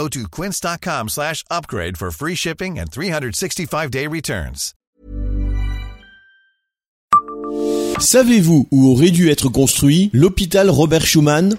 Go to quince.com slash upgrade for free shipping and 365-day returns. Savez-vous où aurait dû être construit l'hôpital Robert Schumann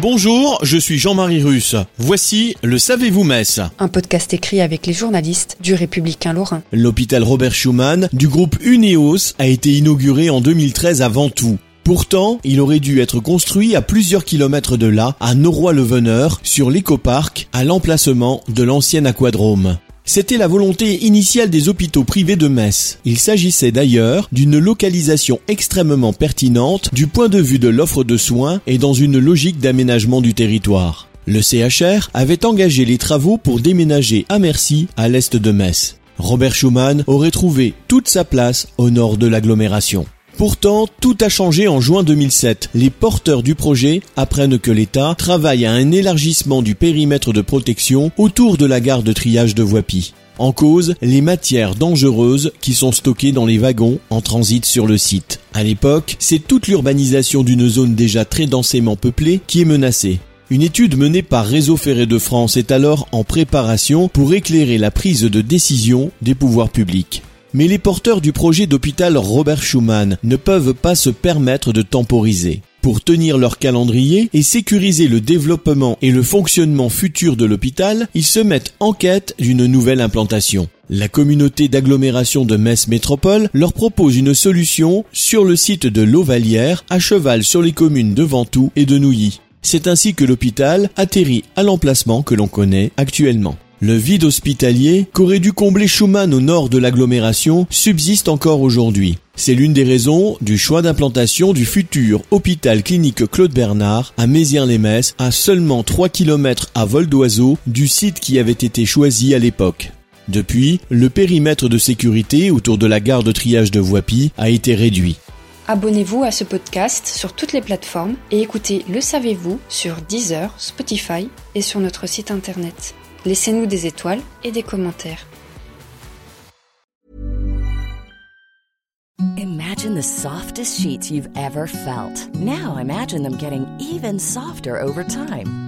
Bonjour, je suis Jean-Marie Russe. Voici le Savez-vous Metz Un podcast écrit avec les journalistes du Républicain Lorrain. L'hôpital Robert Schumann du groupe Uneos a été inauguré en 2013 à Ventoux. Pourtant, il aurait dû être construit à plusieurs kilomètres de là, à Noroy-le-Veneur, sur l'écoparc, à l'emplacement de l'ancien aquadrome. C'était la volonté initiale des hôpitaux privés de Metz. Il s'agissait d'ailleurs d'une localisation extrêmement pertinente du point de vue de l'offre de soins et dans une logique d'aménagement du territoire. Le CHR avait engagé les travaux pour déménager à Mercy, à l'est de Metz. Robert Schumann aurait trouvé toute sa place au nord de l'agglomération. Pourtant, tout a changé en juin 2007. Les porteurs du projet apprennent que l'État travaille à un élargissement du périmètre de protection autour de la gare de triage de Voipy. En cause, les matières dangereuses qui sont stockées dans les wagons en transit sur le site. À l'époque, c'est toute l'urbanisation d'une zone déjà très densément peuplée qui est menacée. Une étude menée par Réseau Ferré de France est alors en préparation pour éclairer la prise de décision des pouvoirs publics. Mais les porteurs du projet d'hôpital Robert Schumann ne peuvent pas se permettre de temporiser. Pour tenir leur calendrier et sécuriser le développement et le fonctionnement futur de l'hôpital, ils se mettent en quête d'une nouvelle implantation. La communauté d'agglomération de Metz Métropole leur propose une solution sur le site de l'Auvalière, à cheval sur les communes de Ventoux et de Nouilly. C'est ainsi que l'hôpital atterrit à l'emplacement que l'on connaît actuellement. Le vide hospitalier qu'aurait dû combler Schumann au nord de l'agglomération subsiste encore aujourd'hui. C'est l'une des raisons du choix d'implantation du futur hôpital clinique Claude Bernard à Mézières-les-Messes, à seulement 3 km à vol d'oiseau du site qui avait été choisi à l'époque. Depuis, le périmètre de sécurité autour de la gare de triage de Voipy a été réduit. Abonnez-vous à ce podcast sur toutes les plateformes et écoutez Le Savez-vous sur Deezer, Spotify et sur notre site internet. Laissez-nous des étoiles et des commentaires. Imagine the softest sheets you've ever felt. Now imagine them getting even softer over time.